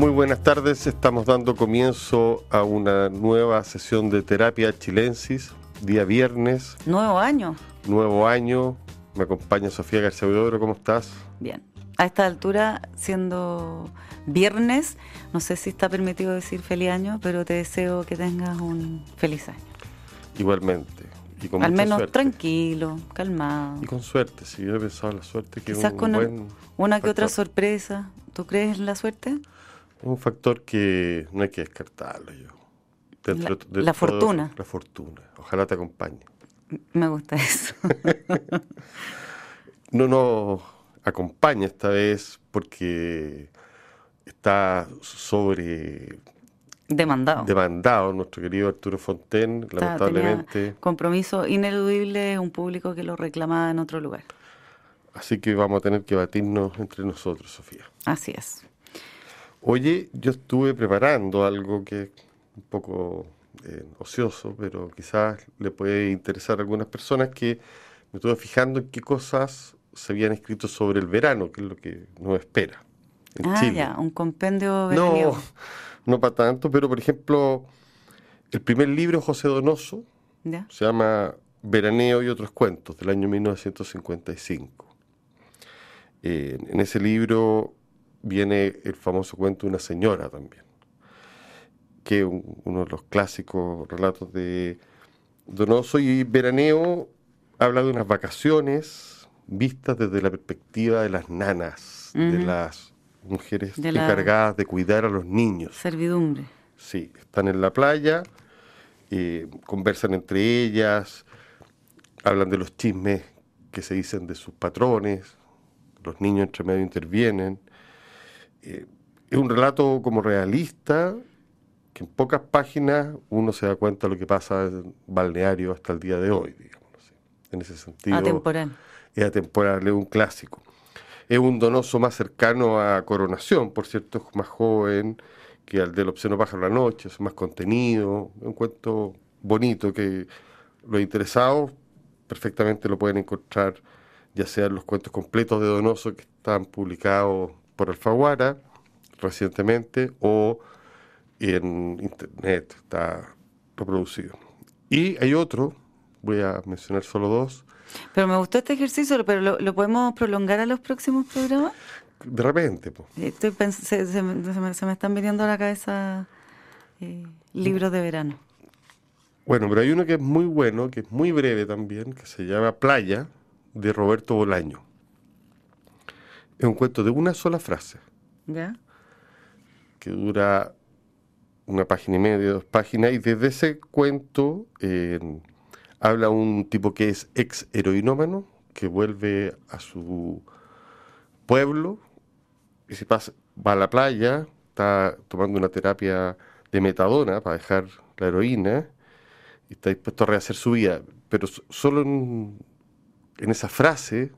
Muy buenas tardes, estamos dando comienzo a una nueva sesión de terapia chilensis, día viernes. Nuevo año. Nuevo año, me acompaña Sofía García Huidobro, ¿cómo estás? Bien. A esta altura, siendo viernes, no sé si está permitido decir feliz año, pero te deseo que tengas un feliz año. Igualmente. Y con Al menos tranquilo, calmado. Y con suerte, si yo he pensado en la suerte que Quizás con una que otra sorpresa. ¿Tú crees en la suerte? Un factor que no hay que descartarlo yo. la, fortuna. La fortuna. Ojalá te acompañe. Me gusta eso. no nos acompaña esta vez porque está sobre demandado. Demandado nuestro querido Arturo Fonten, lamentablemente. Compromiso ineludible, un público que lo reclamaba en otro lugar. Así que vamos a tener que batirnos entre nosotros, Sofía. Así es. Oye, yo estuve preparando algo que es un poco eh, ocioso, pero quizás le puede interesar a algunas personas que me estuve fijando en qué cosas se habían escrito sobre el verano, que es lo que nos espera. ah, ya, un compendio No, no para tanto, pero por ejemplo, el primer libro, José Donoso, se llama Veraneo y otros cuentos, del año 1955. Eh, en ese libro viene el famoso cuento de una señora también, que es uno de los clásicos relatos de Donoso y Veraneo habla de unas vacaciones vistas desde la perspectiva de las nanas, de las mujeres encargadas de cuidar a los niños. Servidumbre. Sí, están en la playa, eh, conversan entre ellas, hablan de los chismes que se dicen de sus patrones, los niños entre medio intervienen. Eh, es un relato como realista, que en pocas páginas uno se da cuenta de lo que pasa en balneario hasta el día de hoy, digamos. En ese sentido. Atemporal. Es atemporal, es un clásico. Es un donoso más cercano a Coronación, por cierto, es más joven que al del Obsceno Pájaro la Noche, es más contenido, un cuento bonito que los interesados perfectamente lo pueden encontrar ya sean los cuentos completos de Donoso que están publicados por Alfaguara recientemente o en internet está reproducido. Y hay otro, voy a mencionar solo dos. Pero me gustó este ejercicio, pero ¿lo, podemos prolongar a los próximos programas? De repente. Estoy se, me, están viniendo a la cabeza eh, libros de verano. Bueno, pero hay uno que es muy bueno, que es muy breve también, que se llama Playa, de Roberto Bolaño. Es un cuento de una sola frase. ¿Ya? Que dura una página y media, dos páginas, y desde ese cuento eh, habla un tipo que es ex heroinómano, que vuelve a su pueblo y se pasa, va a la playa, está tomando una terapia de metadona para dejar la heroína y está dispuesto a rehacer su vida, pero solo en en esa frase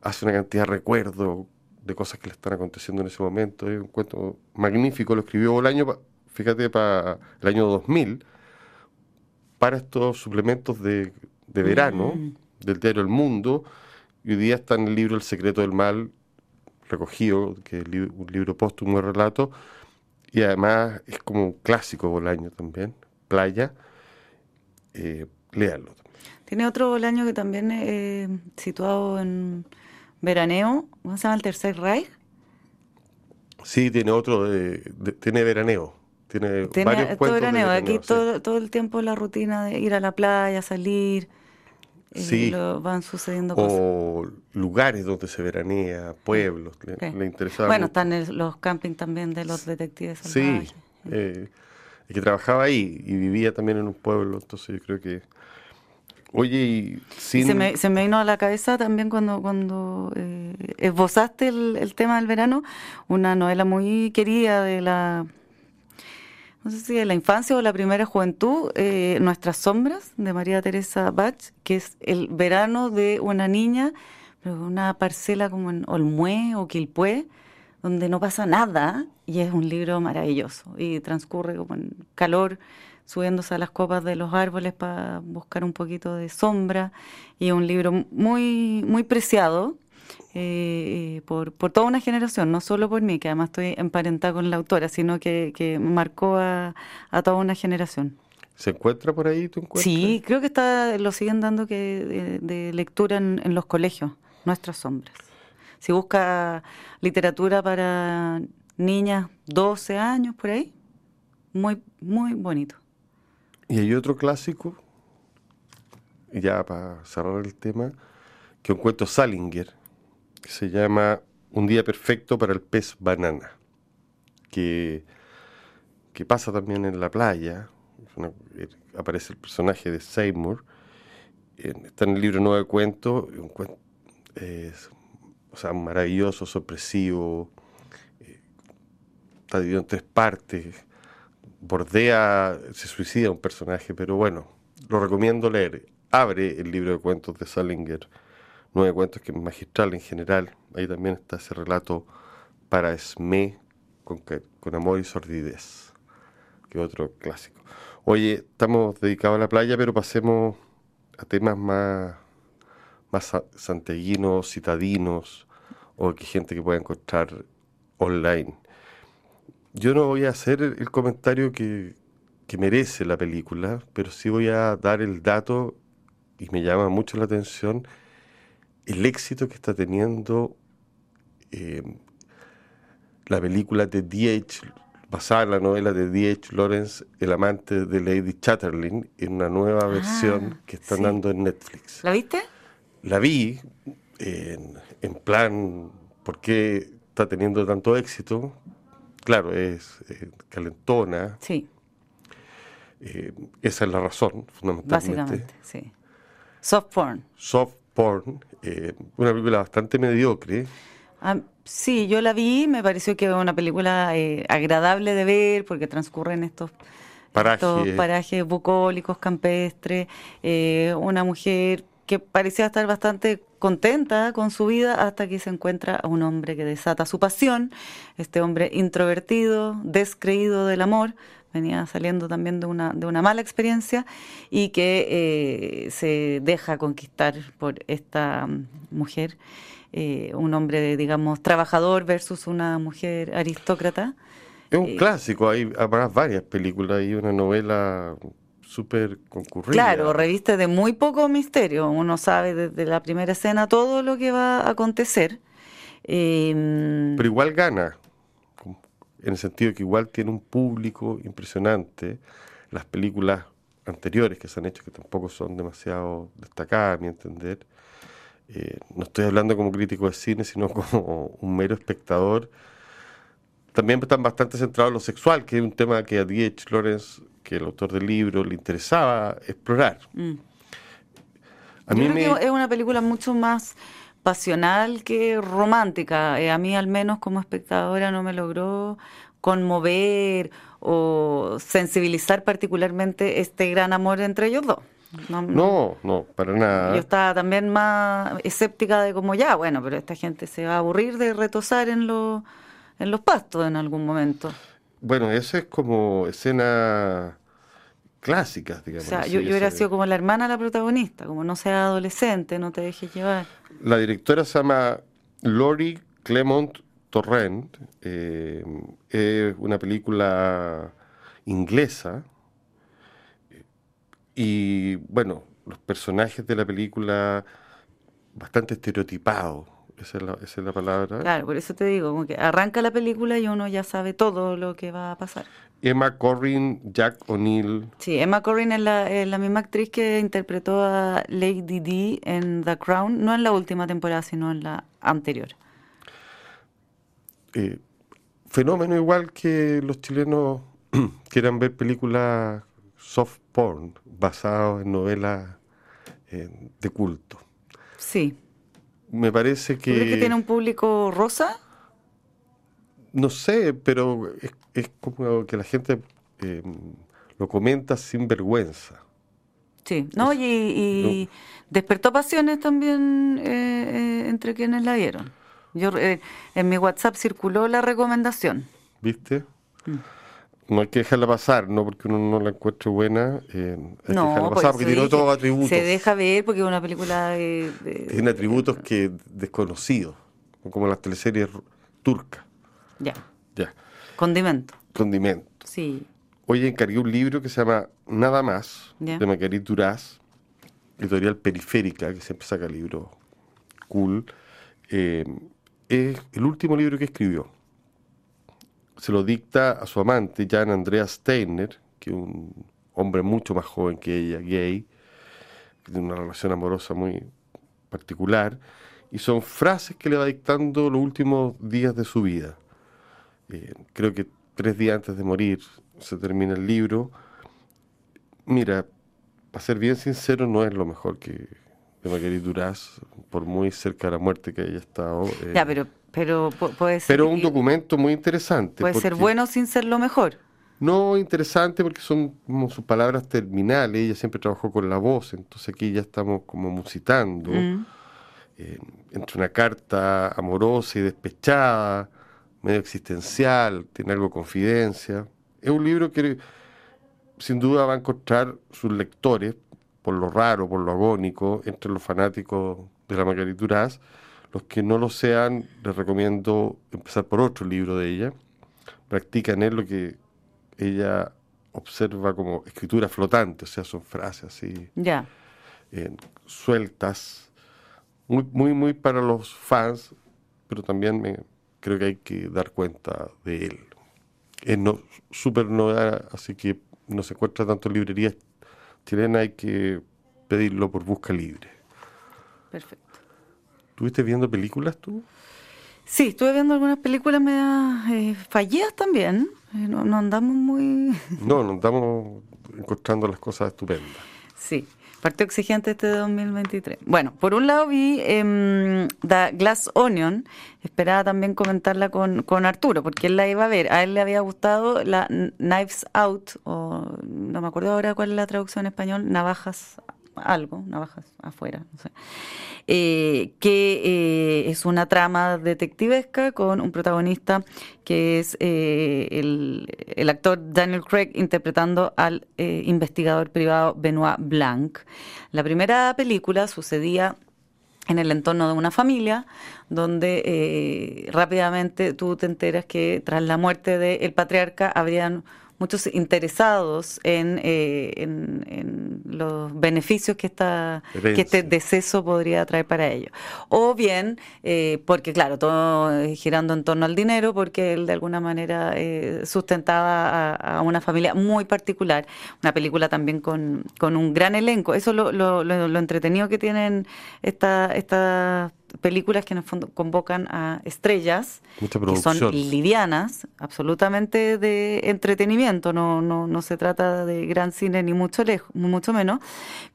hace una cantidad de recuerdos de cosas que le están aconteciendo en ese momento. Es un cuento magnífico, lo escribió Bolaño, fíjate, para el año 2000, para estos suplementos de, verano mm. del diario El Mundo. Y hoy día está en el libro El secreto del mal, recogido, que es un libro póstumo de relato. Y además es como un clásico Bolaño también, Playa. Eh, léalo tiene otro Bolaño que también es eh, situado en Veraneo, ¿cómo se llama? El Tercer Reich. Sí, tiene otro, tiene Veraneo. Tiene, varios todo veraneo, aquí todo, todo el tiempo la rutina de ir a la playa, salir, eh, sí. van sucediendo cosas. O lugares donde se veranea, pueblos, le, interesaba Bueno, están los campings también de los detectives Sí, eh, que trabajaba ahí y vivía también en un pueblo, entonces yo creo que Oye, y se, me, se me vino a la cabeza también cuando, cuando eh, esbozaste el, tema del verano, una novela muy querida de la, no sé si de la infancia o la primera juventud, eh, Nuestras sombras, de María Teresa Bach, que es el verano de una niña, una parcela como en Olmué o Quilpué, donde no pasa nada, y es un libro maravilloso, y transcurre como en calor subiéndose a las copas de los árboles para buscar un poquito de sombra y un libro muy muy preciado eh, por, por toda una generación, no solo por mí, que además estoy emparentada con la autora, sino que, que marcó a, a toda una generación. ¿Se encuentra por ahí? ¿tú Sí, creo que está, lo siguen dando que de, lectura en, en, los colegios, Nuestros Sombras. Si busca literatura para niñas 12 años, por ahí, muy, muy bonito. Y hay otro clásico, ya para cerrar el tema, que un cuento Salinger, que se llama Un día perfecto para el pez banana, que, que pasa también en la playa, aparece el personaje de Seymour, está en el libro Nuevo Cuento, un cuento es, o sea, maravilloso, sorpresivo, eh, está dividido en tres partes, bordea, se suicida un personaje, pero bueno, lo recomiendo leer. Abre el libro de cuentos de Salinger, nueve cuentos que es magistral en general. Ahí también está ese relato para Esme con, con amor y sordidez, que otro clásico. Oye, estamos dedicados a la playa, pero pasemos a temas más, más santeguinos, citadinos, o que gente que pueda encontrar online. Yo no voy a hacer el comentario que, merece la película, pero sí voy a dar el dato, y me llama mucho la atención, el éxito que está teniendo eh, la película de D.H., basada en la novela de D.H. Lawrence, El amante de Lady Chatterley, en una nueva ah, versión que están dando en Netflix. ¿La viste? La vi en, en plan, ¿por qué está teniendo tanto éxito? Claro, es eh, calentona. Sí. Eh, esa es la razón, fundamentalmente. Básicamente, sí. Soft porn. Soft porn, eh, una película bastante mediocre. Ah, sí, yo la vi, me pareció que era una película agradable de ver porque transcurre en estos parajes, parajes bucólicos, campestres, una mujer que parecía estar bastante contenta con su vida hasta que se encuentra a un hombre que desata su pasión, este hombre introvertido, descreído del amor, venía saliendo también de una, de una mala experiencia y que eh, se deja conquistar por esta mm, mujer, eh, un hombre, digamos, trabajador versus una mujer aristócrata. Es un eh, clásico, hay varias películas y una novela súper concurrida. Claro, reviste de muy poco misterio. Uno sabe desde la primera escena todo lo que va a acontecer. Em, Pero igual gana, en el sentido que igual tiene un público impresionante. Las películas anteriores que se han hecho, que tampoco son demasiado destacadas, a mi entender. Eh, no estoy hablando como crítico de cine, sino como un mero espectador. También están bastante centrados en lo sexual, que es un tema que a D.H. Lawrence que el autor del libro le interesaba explorar. Mm. A Yo mí que es una película mucho más pasional que romántica. Eh, a mí al menos como espectadora no me logró conmover o sensibilizar particularmente este gran amor entre ellos dos. No, no, para nada. Yo estaba también más escéptica de como ya, bueno, pero esta gente se va a aburrir de retosar en, los en los pastos en algún momento. Bueno, esa es como escena clásicas, digamos. O sea, yo, hubiera sido como la hermana de la protagonista, como no sea adolescente, no te dejes llevar. La directora se llama Lori Clement Torrent, eh, es una película inglesa y bueno, los personajes de la película bastante estereotipados esa es, la, palabra. Claro, por eso te digo, como que arranca la película y uno ya sabe todo lo que va a pasar. Emma Corrin, Jack O'Neill. Sí, Emma Corrin es la, misma actriz que interpretó a Lady D en The Crown, no en la última temporada, sino en la anterior. Eh, fenómeno igual que los chilenos quieran ver películas soft porn basadas en novelas eh, de culto. Sí me parece que... ¿Crees que tiene un público rosa? No sé, pero es, como que la gente eh, lo comenta sin vergüenza. Sí, ¿no? y, despertó pasiones también eh, eh, entre quienes la vieron. Yo En mi WhatsApp circuló la recomendación. ¿Viste? Mm. No hay que dejarla pasar, no porque uno no la encuentre buena, eh, hay No, que dejarla pasar porque tiene otros atributos. Se deja ver porque es una película de... de- Tiene atributos que desconocidos, como las teleseries turcas. Ya, Ya, condimento, condimento. sí. Hoy encargué un libro que se llama Nada más, Ya. de Marguerite Duras, editorial Periférica, que siempre saca libros cool. Eh, es el último libro que escribió. Se lo dicta a su amante, Jan Andreas Steiner, que es un hombre mucho más joven que ella, gay, que tiene una relación amorosa muy particular, y son frases que le va dictando los últimos días de su vida. Eh, creo que tres días antes de morir se termina el libro. Mira, para ser bien sincero, no es lo mejor que de Marguerite Duras, por muy cerca de la muerte que haya estado. eh, Ya, pero, pero pu- puede ser... pero un documento muy interesante. Puede ser bueno sin ser lo mejor. No interesante porque son como sus palabras terminales. Ella siempre trabajó con la voz, entonces aquí ya estamos como musitando. Mm. eh, entre una carta amorosa y despechada, medio existencial, tiene algo de confidencia. Es un libro que sin duda va a encontrar sus lectores, por lo raro, por lo agónico, entre los fanáticos de la Marguerite Duras. Los que no lo sean, les recomiendo empezar por otro libro de ella. Practica en él lo que ella observa como escritura flotante, o sea, son frases así eh, sueltas, muy, muy, muy para los fans, pero también me, creo que hay que dar cuenta de él. Es no, súper novedad, así que no se encuentra tanto en librerías chilenas, hay que pedirlo por busca libre. Perfecto. ¿Estuviste viendo películas tú? Sí, estuve viendo algunas películas medio eh, fallidas también. Eh, no, no andamos muy... No, nos estamos encontrando las cosas estupendas. Sí, partió exigente este 2023. Bueno, por un lado vi em, The Glass Onion, esperaba también comentarla con, con Arturo, porque él la iba a ver. A él le había gustado la Knives Out, o no me acuerdo ahora cuál es la traducción en español, navajas algo, navajas afuera, no sé. Eh, que eh, es una trama detectivesca con un protagonista que es eh, el, el actor Daniel Craig interpretando al investigador privado Benoit Blanc. La primera película sucedía en el entorno de una familia, donde rápidamente tú te enteras que tras la muerte del patriarca habrían muchos interesados en, eh, en, en los beneficios que, esta, que este deceso podría traer para ellos. O bien, eh, porque claro, todo eh, girando en torno al dinero, porque él de alguna manera eh, sustentaba a, a una familia muy particular. Una película también con, con un gran elenco. Eso es lo, lo, lo, lo entretenido que tienen esta- estas películas que en el fondo convocan a estrellas que son livianas, absolutamente de entretenimiento, no, no, no se trata de gran cine ni mucho lejos, mucho menos,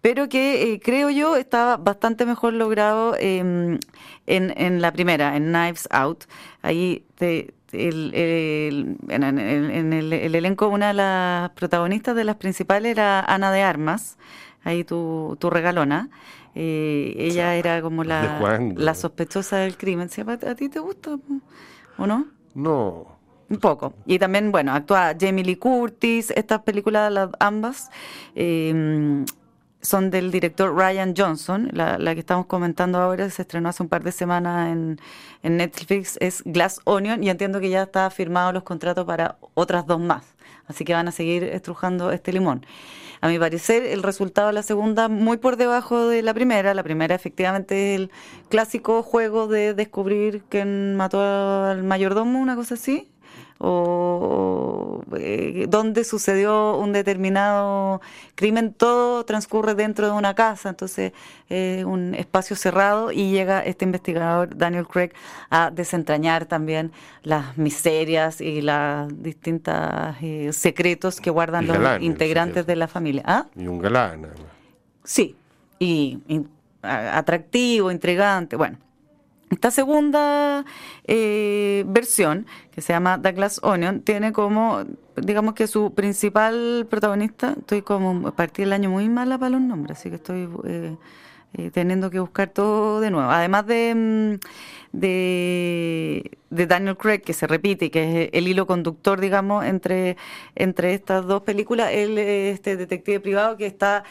pero que eh, creo yo estaba bastante mejor logrado eh, en, en la primera, en Knives Out. Ahí te- el, el- en, en- en el, el elenco, una de las protagonistas de las principales era Ana de Armas, ahí tu, tu regalona. Eh, ella era como ¿desde la, la sospechosa del crimen. ¿A ti te gusta o no? No, Un poco. Y también, bueno, actúa Jamie Lee Curtis. Estas películas, las ambas, eh, son del director Ryan Johnson. La, la que estamos comentando ahora se estrenó hace un par de semanas en, en Netflix. Es Glass Onion y entiendo que ya está firmado los contratos para otras dos más. Así que van a seguir estrujando este limón. A mi parecer, el resultado de la segunda muy por debajo de la primera. La primera efectivamente es el clásico juego de descubrir quién mató al mayordomo, una cosa así. O eh, donde sucedió un determinado crimen, todo transcurre dentro de una casa, entonces es un espacio cerrado y llega este investigador Daniel Craig a desentrañar también las miserias y las distintas eh, secretos que guardan los integrantes de la familia. ¿Ah? y un galán. Sí, y, y, atractivo, intrigante. Bueno, esta segunda eh, versión, que se llama The Glass Onion, tiene como, digamos que su principal protagonista, estoy como a partir del año muy mala para los nombres, así que estoy eh, eh, teniendo que buscar todo de nuevo. Además de, mm, de, de, Daniel Craig, que se repite y que es el hilo conductor, digamos, entre, entre estas dos películas, él es este detective privado que está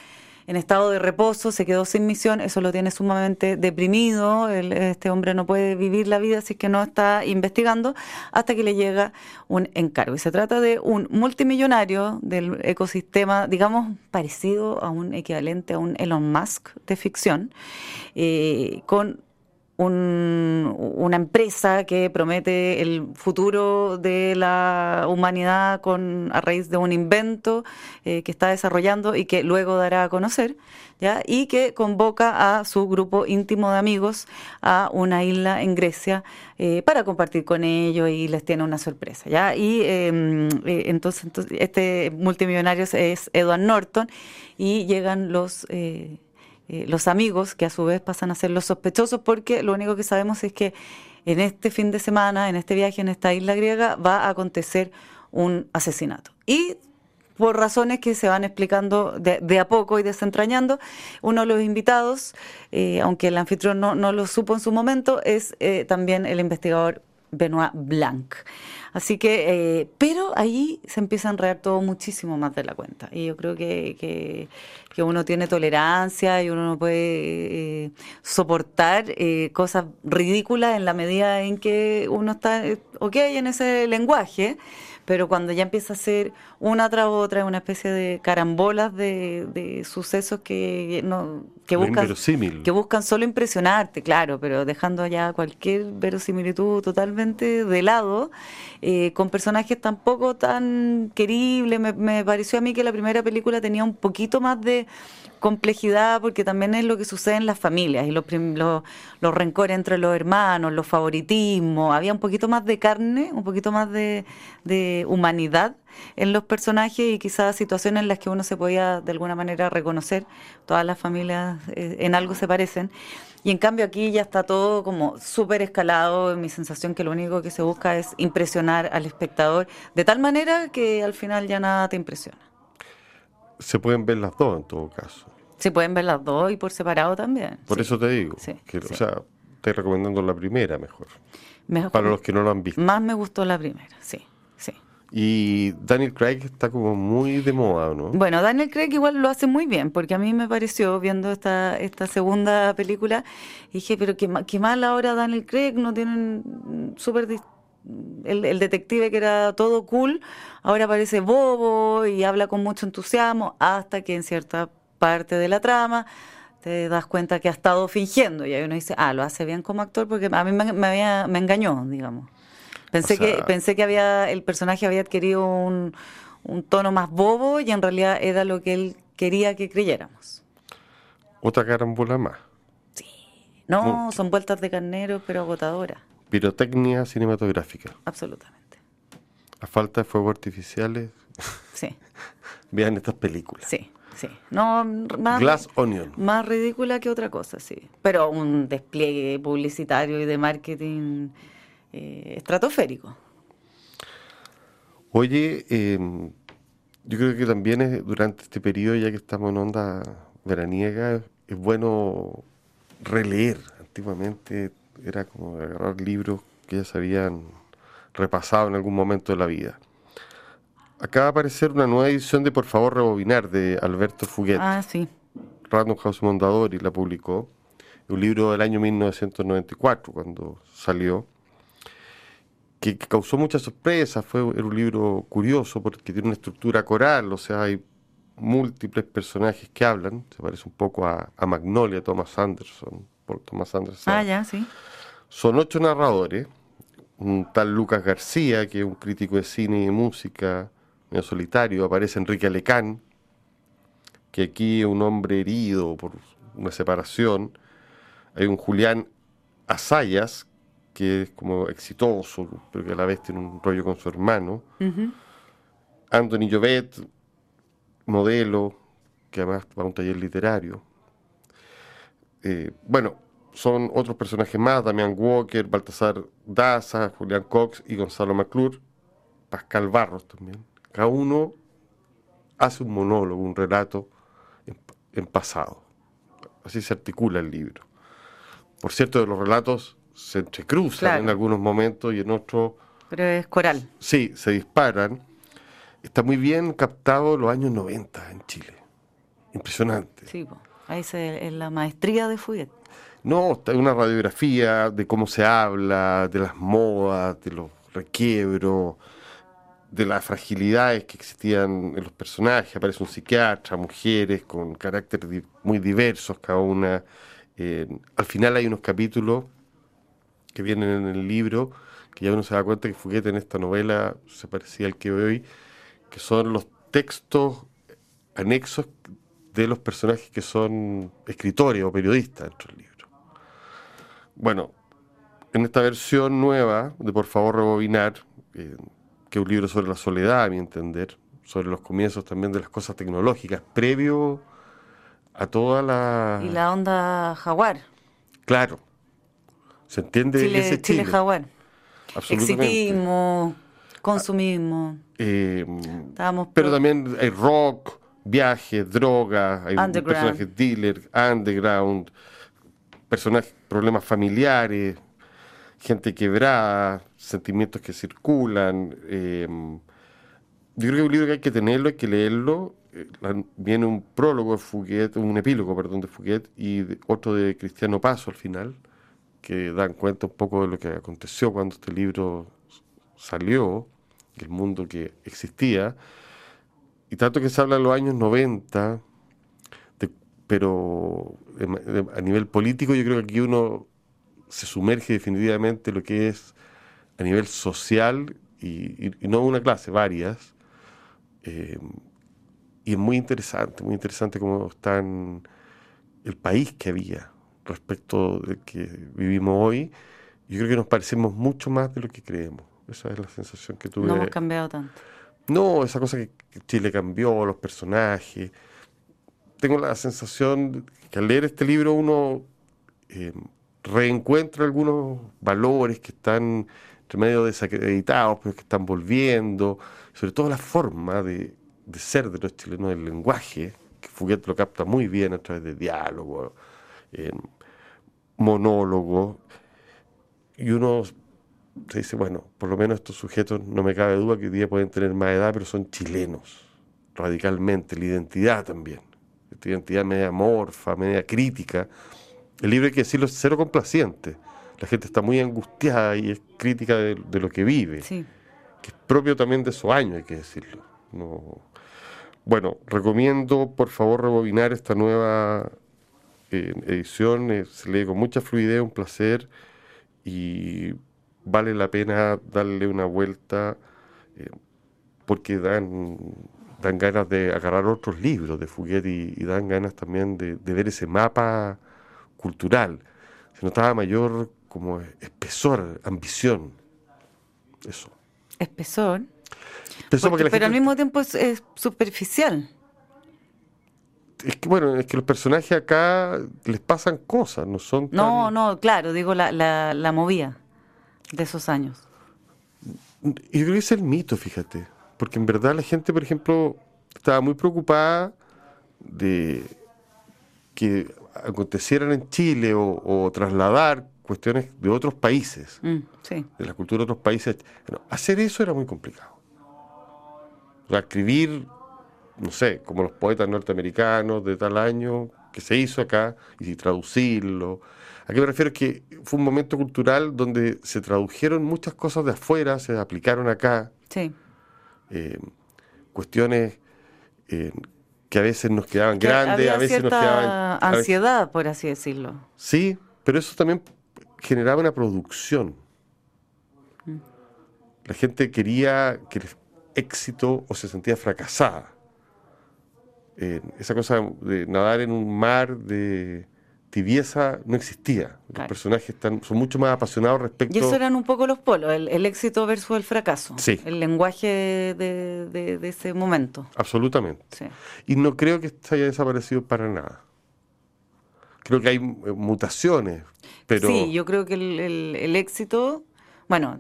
en estado de reposo, se quedó sin misión, eso lo tiene sumamente deprimido, este hombre no puede vivir la vida si es que no está investigando, hasta que le llega un encargo. Y se trata de un multimillonario del ecosistema, digamos, parecido a un equivalente a un Elon Musk de ficción, eh, con una empresa que promete el futuro de la humanidad con a raíz de un invento eh, que está desarrollando y que luego dará a conocer, ¿ya? y que convoca a su grupo íntimo de amigos a una isla en Grecia eh, para compartir con ellos y les tiene una sorpresa. ¿ya? Y em, eh, entonces, entonces, este multimillonario es Edward Norton y llegan los eh, los amigos, que a su vez pasan a ser los sospechosos, porque lo único que sabemos es que en este fin de semana, en este viaje en esta isla griega, va a acontecer un asesinato. Y por razones que se van explicando de, a poco y desentrañando. Uno de los invitados, eh, aunque el anfitrión no, lo supo en su momento, es eh, también el investigador Benoit Blanc. Así que, eh, pero ahí se empieza a enredar todo muchísimo más de la cuenta. Y yo creo que, que, uno tiene tolerancia y uno no puede eh, soportar eh, cosas ridículas en la medida en que uno está, ok, en ese lenguaje pero cuando ya empieza a ser una tras otra, una especie de carambolas de, sucesos que no que buscan que buscan solo impresionarte, claro, pero dejando ya cualquier verosimilitud totalmente de lado, eh, con personajes tampoco tan queribles. me pareció a mí que la primera película tenía un poquito más de complejidad porque también es lo que sucede en las familias y los, los, rencores entre los hermanos, los favoritismos, había un poquito más de carne, un poquito más de, humanidad en los personajes y quizás situaciones en las que uno se podía de alguna manera reconocer, todas las familias eh, en algo se parecen. Y en cambio aquí ya está todo como súper escalado, en mi sensación que lo único que se busca es impresionar al espectador, de tal manera que al final ya nada te impresiona. Se pueden ver las dos en todo caso. Se pueden ver las dos y por separado también. Por eso te digo. que, O sea, estoy recomendando la primera mejor. Para los que no lo han visto. Más me gustó la primera, sí. Y Daniel Craig está como muy de moda, ¿no? Bueno, Daniel Craig igual lo hace muy bien, porque a mí me pareció, viendo esta, esta segunda película, dije, pero qué, qué mal ahora Daniel Craig, no tienen súper el, el, detective que era todo cool, ahora parece bobo y habla con mucho entusiasmo, hasta que en cierta parte de la trama, te das cuenta que ha estado fingiendo y ahí uno dice, ah, lo hace bien como actor porque a mí me, había, me engañó, digamos. Pensé, que, pensé que había el personaje había adquirido un, un tono más bobo y en realidad era lo que él quería que creyéramos. Otra carambola más. Sí. No, son vueltas de carnero, pero agotadoras. Pirotecnia cinematográfica. Absolutamente. A falta de fuegos artificiales. Sí. Vean estas películas. Sí. Sí, no, más, Glass Onion. más ridícula que otra cosa, sí. Pero un despliegue publicitario y de marketing eh, estratosférico. Oye, em, yo creo que también es, durante este periodo, ya que estamos en onda veraniega, es bueno releer. Antiguamente era como agarrar libros que ya se habían repasado en algún momento de la vida acaba de aparecer una nueva edición de Por favor rebobinar de Alberto Fuguet. Ah, sí. Random House Mondadori la publicó. Un libro del año 1994, cuando salió, que, causó mucha sorpresa. Fue un libro curioso porque tiene una estructura coral, o sea, hay múltiples personajes que hablan. Se parece un poco a, Magnolia, Thomas Anderson, por Thomas Anderson. Ah, ya, sí. Son ocho narradores. Un tal Lucas García, que es un crítico de cine y música, solitario, aparece Enrique Alecán, que aquí es un hombre herido por una separación. Hay un Julián Asayas, que es como exitoso, pero que a la vez tiene un rollo con su hermano. Anthony Jovet, modelo, que además va a un taller literario. Eh, bueno, son otros personajes más, Damián Walker, Baltasar Daza, Julián Cox y Gonzalo McClure, Pascal Barros también. Cada uno hace un monólogo, un relato en, pasado. así se articula el libro. Por cierto, los relatos se entrecruzan en algunos momentos y en otros... Pero es coral. Sí, se disparan. Está muy bien captado los años 90 en Chile. Impresionante. Sí, ahí se, es la maestría de Fouquet. No, hay una radiografía de cómo se habla, de las modas, de los requiebros, de las fragilidades que existían en los personajes. Aparece un psiquiatra, mujeres con caracteres muy diversos cada una. Eh, al final hay unos capítulos que vienen en el libro que ya uno se da cuenta que Fouquet en esta novela se parecía al que hoy, que son los textos anexos de los personajes que son escritores o periodistas dentro del libro. Bueno, en esta versión nueva de Por favor rebobinar, eh, que es un libro sobre la soledad, a mi entender, sobre los comienzos también de las cosas tecnológicas, previo a toda la... Y la onda jaguar. Claro. ¿Se entiende Chile, ese Chile? Chile jaguar. Exitismo, consumismo. Eh, pero también hay rock, viajes, drogas, hay personajes dealer, underground, personajes, problemas familiares, gente quebrada, sentimientos que circulan. Eh, yo creo que es un libro que hay que tenerlo, hay que leerlo. Eh, viene un prólogo de Fouquet, un epílogo, perdón, de Fouquet y otro de Cristiano Paso al final, que dan cuenta un poco de lo que aconteció cuando este libro salió, el mundo que existía. Y tanto que se habla de los años 90, pero a nivel político yo creo que aquí uno se sumerge definitivamente lo que es a nivel social y, no una clase, varias. Eh, y es muy interesante, muy interesante cómo está en el país que había respecto de que vivimos hoy. Yo creo que nos parecemos mucho más de lo que creemos. Esa es la sensación que tuve. No hemos cambiado tanto. No, esa cosa que Chile cambió, los personajes. Tengo la sensación que al leer este libro uno eh, reencuentra algunos valores que están entre medio desacreditados, pero que están volviendo, sobre todo la forma de, ser de los chilenos, el lenguaje, que Fouquet lo capta muy bien a través de diálogo, monólogo, y uno se dice, bueno, por lo menos estos sujetos, no me cabe duda que hoy día pueden tener más edad, pero son chilenos, radicalmente, la identidad también, esta identidad media morfa, media crítica, el libro hay que decirlo cero complaciente. La gente está muy angustiada y es crítica de, lo que vive. Que es propio también de esos años, hay que decirlo. No. Bueno, recomiendo por favor rebobinar esta nueva eh, edición. Eh, se lee con mucha fluidez, un placer y vale la pena darle una vuelta eh, porque dan, dan ganas de agarrar otros libros de Fouquet y, dan ganas también de ver ese mapa cultural, se notaba mayor como espesor, ambición. Eso. Espesor. pero al mismo tiempo es, superficial. Es que bueno, es que los personajes acá les pasan cosas, no son No, no, claro, digo la, la, la movía de esos años. Y creo que es el mito, fíjate. Porque en verdad la gente, por ejemplo, estaba muy preocupada de que acontecieran en Chile o, trasladar cuestiones de otros países, mm, de la cultura de otros países. hacer eso era muy complicado. O escribir, no sé, como los poetas norteamericanos de tal año que se hizo acá y traducirlo. ¿A qué me refiero? Que fue un momento cultural donde se tradujeron muchas cosas de afuera, se aplicaron acá. Sí. Eh, cuestiones eh, que a veces nos quedaban grandes, a veces nos quedaban... ansiedad, por así decirlo. Sí, pero eso también generaba una producción. Mm. La gente quería que el éxito o se sentía fracasada. Esa cosa de nadar en un mar de, tibieza no existía. Los personajes están, son mucho más apasionados respecto... Y eso eran un poco los polos, el, éxito versus el fracaso. Sí. El lenguaje de, ese momento. Absolutamente. Y no creo que esto haya desaparecido para nada. Creo que hay eh, mutaciones, pero... Sí, yo creo que el, éxito, bueno,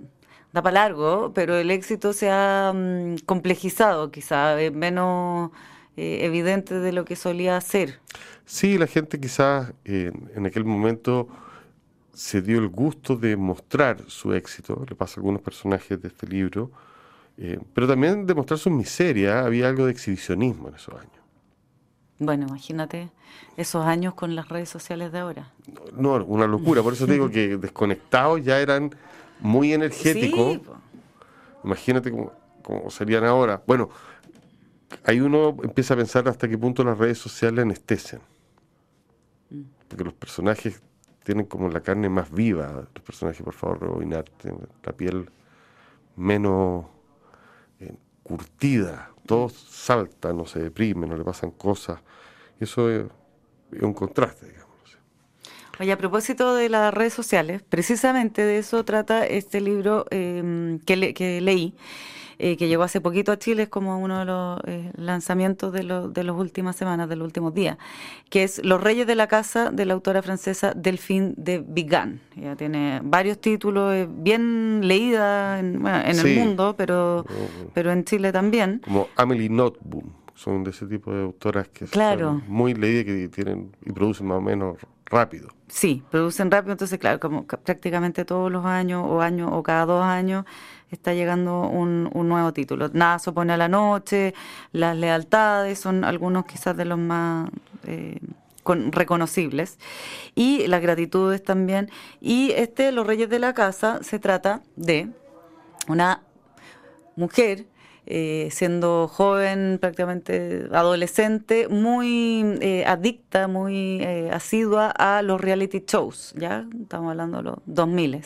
da para largo, pero el éxito se ha mm, complejizado quizá, menos eh, evidente de lo que solía ser. Sí, la gente quizás en aquel momento se dio el gusto de mostrar su éxito, le pasa a algunos personajes de este libro, eh, pero también de mostrar su miseria, había algo de exhibicionismo en esos años. Bueno, imagínate esos años con las redes sociales de ahora. No, una locura, por eso te digo que desconectados ya eran muy energéticos. Imagínate cómo, cómo serían ahora. Bueno, ahí uno empieza a pensar hasta qué punto las redes sociales anestesian. Mm. Porque los personajes tienen como la carne más viva, los personajes, por favor, Robinar, la piel menos eh, curtida, todos saltan, no se deprimen, no le pasan cosas. Eso es, un contraste, digamos. Oye, a propósito de las redes sociales, precisamente de eso trata este libro eh, que, que leí. Eh, que llegó hace poquito a Chile, es como uno de los eh, lanzamientos de, de las últimas semanas, de los últimos días, que es Los Reyes de la Casa de la autora francesa Delphine de Vigan. Ella tiene varios títulos, bien leída en, el mundo, pero, pero en Chile también. Como Amelie Notboom son de ese tipo de autoras que son muy leídas que tienen y producen más o menos rápido. Sí, producen rápido, entonces claro, como prácticamente todos los años o años o cada dos años está llegando un, nuevo título. Nada se opone a la noche, las lealtades son algunos quizás de los más eh, reconocibles y las gratitudes también. Y este, Los Reyes de la Casa, se trata de una mujer eh, siendo joven, prácticamente adolescente, muy eh, adicta, muy asidua a los reality shows, ¿ya? Estamos hablando de los 2000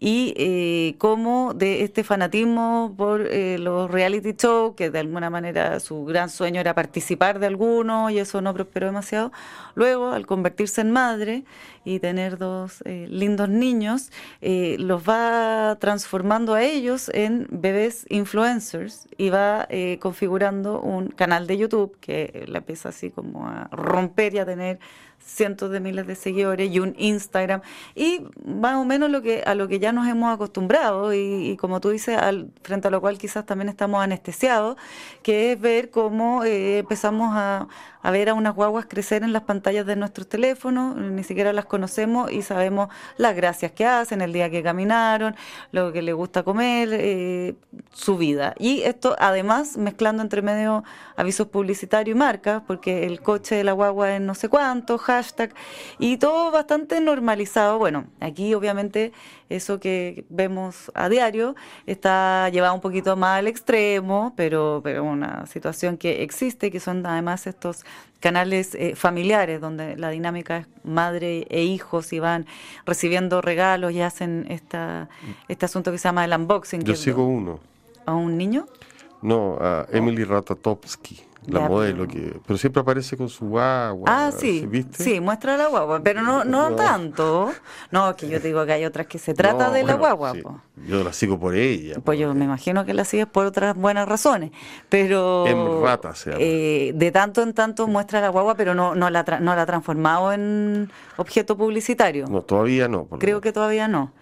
y eh, cómo de este fanatismo por eh, los reality shows, que de alguna manera su gran sueño era participar de alguno y eso no prosperó demasiado, luego al convertirse en madre y tener dos eh, lindos niños, eh, los va transformando a ellos en bebés influencers y va configurando un canal de YouTube que la empieza así como a romper y a tener cientos de miles de seguidores y un Instagram. Y más o menos lo que a lo que ya nos hemos acostumbrado y, como tú dices al, frente a lo cual quizás también estamos anestesiados que es ver cómo eh, empezamos a, a ver a unas guaguas crecer en las pantallas de nuestros teléfonos, ni siquiera las conocemos y sabemos las gracias que hacen, el día que caminaron, lo que les gusta comer, eh, su vida. Y esto además mezclando entre medio avisos publicitarios y marcas, porque el coche de la guagua es no sé cuánto, hashtag, y todo bastante normalizado. Bueno, aquí obviamente eso que vemos a diario está llevado un poquito más al extremo, pero, pero una situación que existe, que son además estos canales eh, familiares donde la dinámica es madre e hijos y van recibiendo regalos y hacen esta, este asunto que se llama el unboxing. Yo sigo uno. ¿A un niño? No, a Emily Ratatowski la modelo, que pero siempre aparece con su guagua. Ah, sí, sí, muestra la guagua, pero no, no, tanto. No, que yo te digo que hay otras que se trata de la guagua. Yo la sigo por ella. Pues yo me imagino que la sigues por otras buenas razones, pero... En rata se eh, de tanto en tanto muestra la guagua, pero no, no, la, no la ha transformado en objeto publicitario. No, todavía no. Creo que todavía no.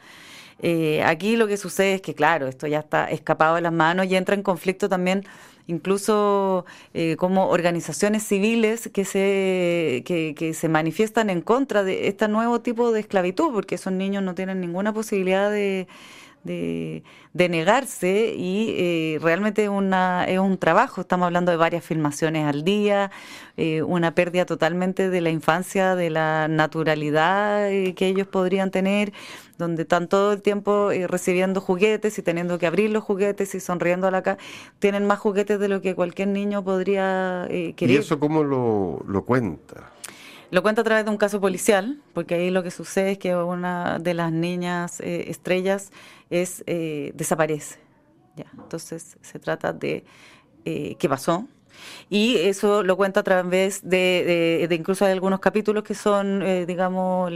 Eh, aquí lo que sucede es que, claro, esto ya está escapado de las manos y entra en conflicto también incluso eh, como organizaciones civiles que se, que, se manifiestan en contra de este nuevo tipo de esclavitud, porque esos niños no tienen ninguna posibilidad de, de, negarse y eh, realmente una, es un trabajo. Estamos hablando de varias filmaciones al día, eh, una pérdida totalmente de la infancia, de la naturalidad que ellos podrían tener, donde están todo el tiempo eh, recibiendo juguetes y teniendo que abrir los juguetes y sonriendo a la cara. Tienen más juguetes de lo que cualquier niño podría eh, querer. ¿Y eso cómo lo, lo cuenta? Lo cuenta a través de un caso policial, porque ahí lo que sucede es que una de las niñas eh, estrellas es desaparece. Ya, entonces se trata de qué pasó, y eso lo cuenta a través de, de, incluso hay algunos capítulos que son, eh, digamos,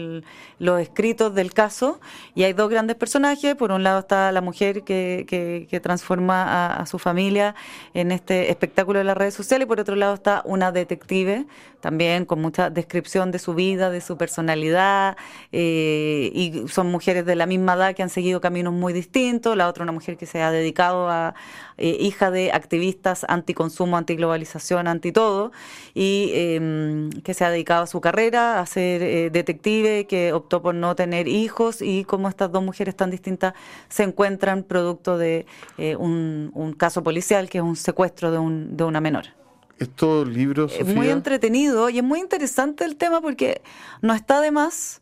los escritos del caso. Y hay dos grandes personajes. Por un lado está la mujer que, que, transforma a, su familia en este espectáculo de las redes sociales. Y por otro lado está una detective, también con mucha descripción de su vida, de su personalidad. Eh, y son mujeres de la misma edad que han seguido caminos muy distintos. La otra, una mujer que se ha dedicado a eh, hija de activistas anticonsumo, antiglobalización globalización, anti todo, y em, que se ha dedicado a su carrera, a ser eh, detective, que optó por no tener hijos y cómo estas dos mujeres tan distintas se encuentran producto de eh, un, un, caso policial que es un secuestro de, un, de una menor. Estos libros... Es muy entretenido y es muy interesante el tema porque no está de más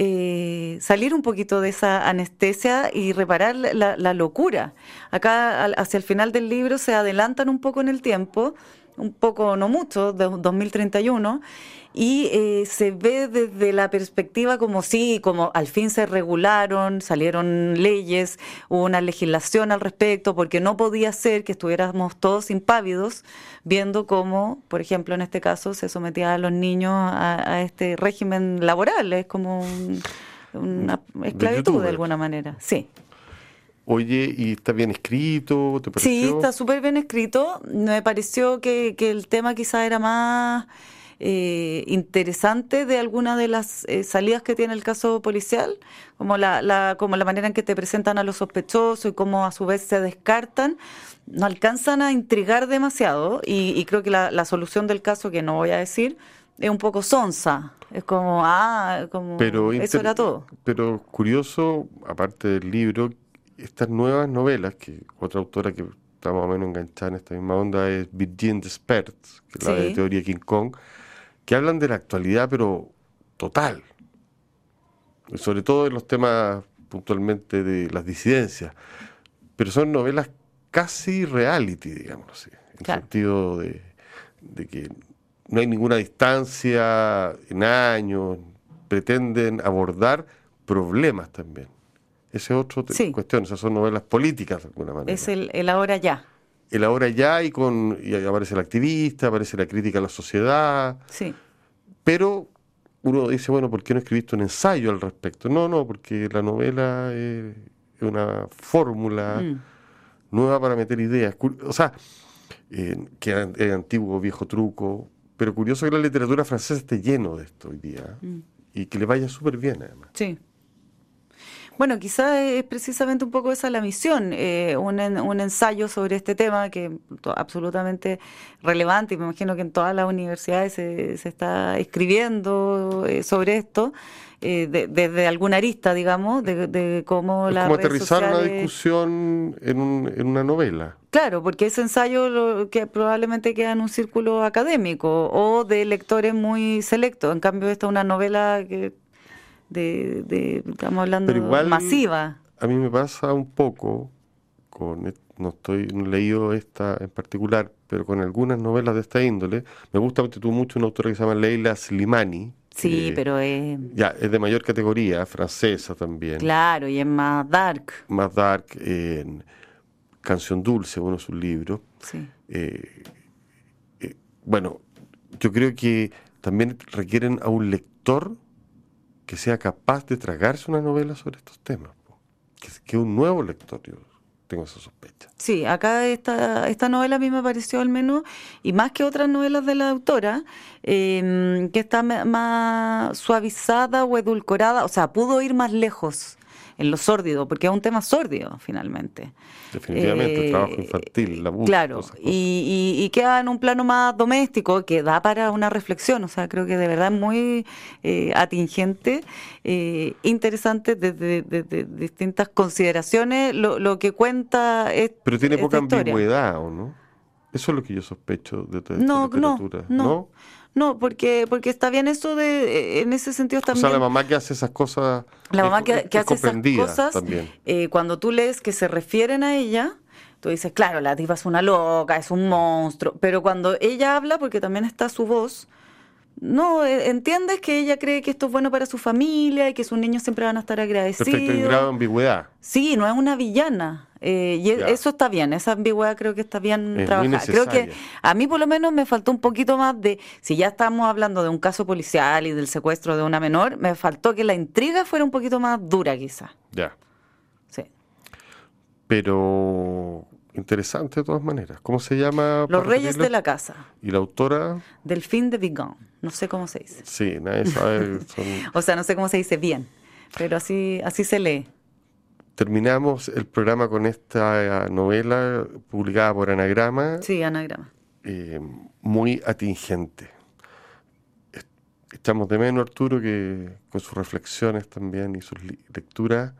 eh, salir un poquito de esa anestesia y reparar la, la locura. Acá, hacia el final del libro, se adelantan un poco en el tiempo, un poco, no mucho, de 2031, y eh, se ve desde la perspectiva como sí, como al fin se regularon, salieron leyes, hubo una legislación al respecto, porque no podía ser que estuviéramos todos impávidos viendo cómo, por ejemplo, en este caso se sometía a los niños a, este régimen laboral, es como una esclavitud de alguna manera, sí. Oye, ¿y está bien escrito? ¿Te Sí, está súper bien escrito. Me pareció que, que el tema quizá era más eh, interesante de alguna de las eh, salidas que tiene el caso policial, como la, la, como la manera en que te presentan a los sospechosos y cómo a su vez se descartan, no alcanzan a intrigar demasiado y, creo que la, solución del caso, que no voy a decir, es un poco sonsa. Es como, ah, como pero eso era todo. Pero curioso, aparte del libro, estas nuevas novelas, que otra autora que está más o menos enganchada en esta misma onda es Virgin Despert, que es la de teoría King Kong, que hablan de la actualidad, pero total. sobre todo en los temas puntualmente de las disidencias. Pero son novelas casi reality, digamos así, en el sentido de, que no hay ninguna distancia en años, pretenden abordar problemas también. Ese es otro sí. cuestión, esas son novelas políticas de alguna manera. Es el, el ahora ya el ahora ya y con y aparece el activista, aparece la crítica a la sociedad. Sí. Pero uno dice, bueno, ¿por qué no escribiste un ensayo al respecto? No, no, porque la novela es una fórmula mm. nueva para meter ideas. O sea, eh, que es antiguo, viejo truco, pero curioso que la literatura francesa esté lleno de esto hoy día mm. y que le vaya súper bien además. Sí. Bueno, quizás es precisamente un poco esa la misión, eh, un, un, ensayo sobre este tema que es absolutamente relevante y me imagino que en todas las universidades se, se está escribiendo eh, sobre esto. Eh, desde alguna arista, digamos, de, cómo la. Como aterrizar una discusión en, un, en, una novela. Claro, porque ese ensayo lo, que probablemente queda en un círculo académico o de lectores muy selectos. En cambio, esta es una novela que de, estamos hablando masiva. A mí me pasa un poco con no estoy leído esta en particular, pero con algunas novelas de esta índole. Me gusta mucho una autora que se llama Leila Slimani. Sí, pero es... Ya, es de mayor categoría, francesa también. Claro, y es más dark. Más dark, en Canción Dulce, uno de sus libros. Sí. Eh, eh, bueno, yo creo que también requieren a un lector que sea capaz de tragarse una novela sobre estos temas. Que, un nuevo lector, yo tengo esa sospecha. Sí, acá esta, esta novela a mí me pareció al menos, y más que otras novelas de la autora, em, que está más suavizada o edulcorada, o sea, pudo ir más lejos en lo sórdido, porque es un tema sórdido finalmente. Definitivamente, el trabajo eh, infantil, la Claro, y, y, queda en un plano más doméstico que da para una reflexión, o sea, creo que de verdad es muy eh, atingente, eh, interesante desde, distintas consideraciones lo, lo que cuenta. Es, Pero tiene poca ambigüedad, ¿o no? Eso es lo que yo sospecho de toda esta literatura. no. ¿no? No, porque, porque está bien eso de, eh, en ese sentido también. O sea, la mamá que hace esas cosas. La mamá que, hace esas cosas, eh, cuando tú lees que se refieren a ella, tú dices, claro, la diva es una loca, es un monstruo, pero cuando ella habla, porque también está su voz, no, eh, entiendes que ella cree que esto es bueno para su familia y que sus niños siempre van a estar agradecidos. Perfecto, en grado de ambigüedad. Sí, no es una villana. Eh, y e, eso está bien, esa ambigüedad creo que está bien trabajada. Creo que a mí por lo menos me faltó un poquito más de, si ya estamos hablando de un caso policial y del secuestro de una menor, me faltó que la intriga fuera un poquito más dura quizá. Ya. Sí. Pero interesante de todas maneras. ¿Cómo se llama? Los Reyes de la Casa. ¿Y la autora? Delfín de Vigan. No sé cómo se dice. Sí, nadie sabe. o sea, no sé cómo se dice bien, pero así, así se lee. Terminamos el programa con esta novela publicada por Anagrama. Sí, Anagrama. eh, muy atingente. Echamos de menos Arturo que con sus reflexiones también y sus lecturas,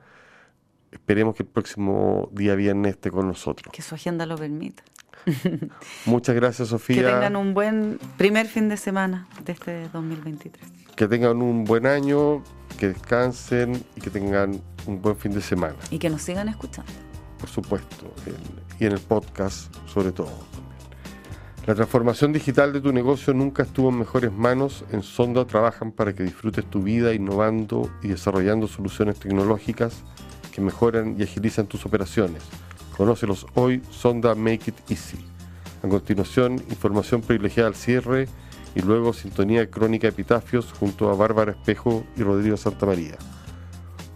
esperemos que el próximo día viernes esté con nosotros. Que su agenda lo permita. Muchas gracias, Sofía. Que tengan un buen primer fin de semana de este 2023. Que tengan un buen año, que descansen y que tengan un buen fin de semana. Y que nos sigan escuchando. Por supuesto, y en el podcast sobre todo. La transformación digital de tu negocio nunca estuvo en mejores manos. En Sonda trabajan para que disfrutes tu vida innovando y desarrollando soluciones tecnológicas que mejoran y agilizan tus operaciones. Conócelos hoy, Sonda Make It Easy. A continuación, información privilegiada al cierre y luego sintonía crónica epitafios junto a Bárbara Espejo y Rodrigo Santamaría.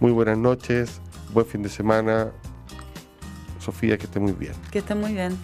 Muy buenas noches, buen fin de semana. Sofía, que esté muy bien. Que esté muy bien.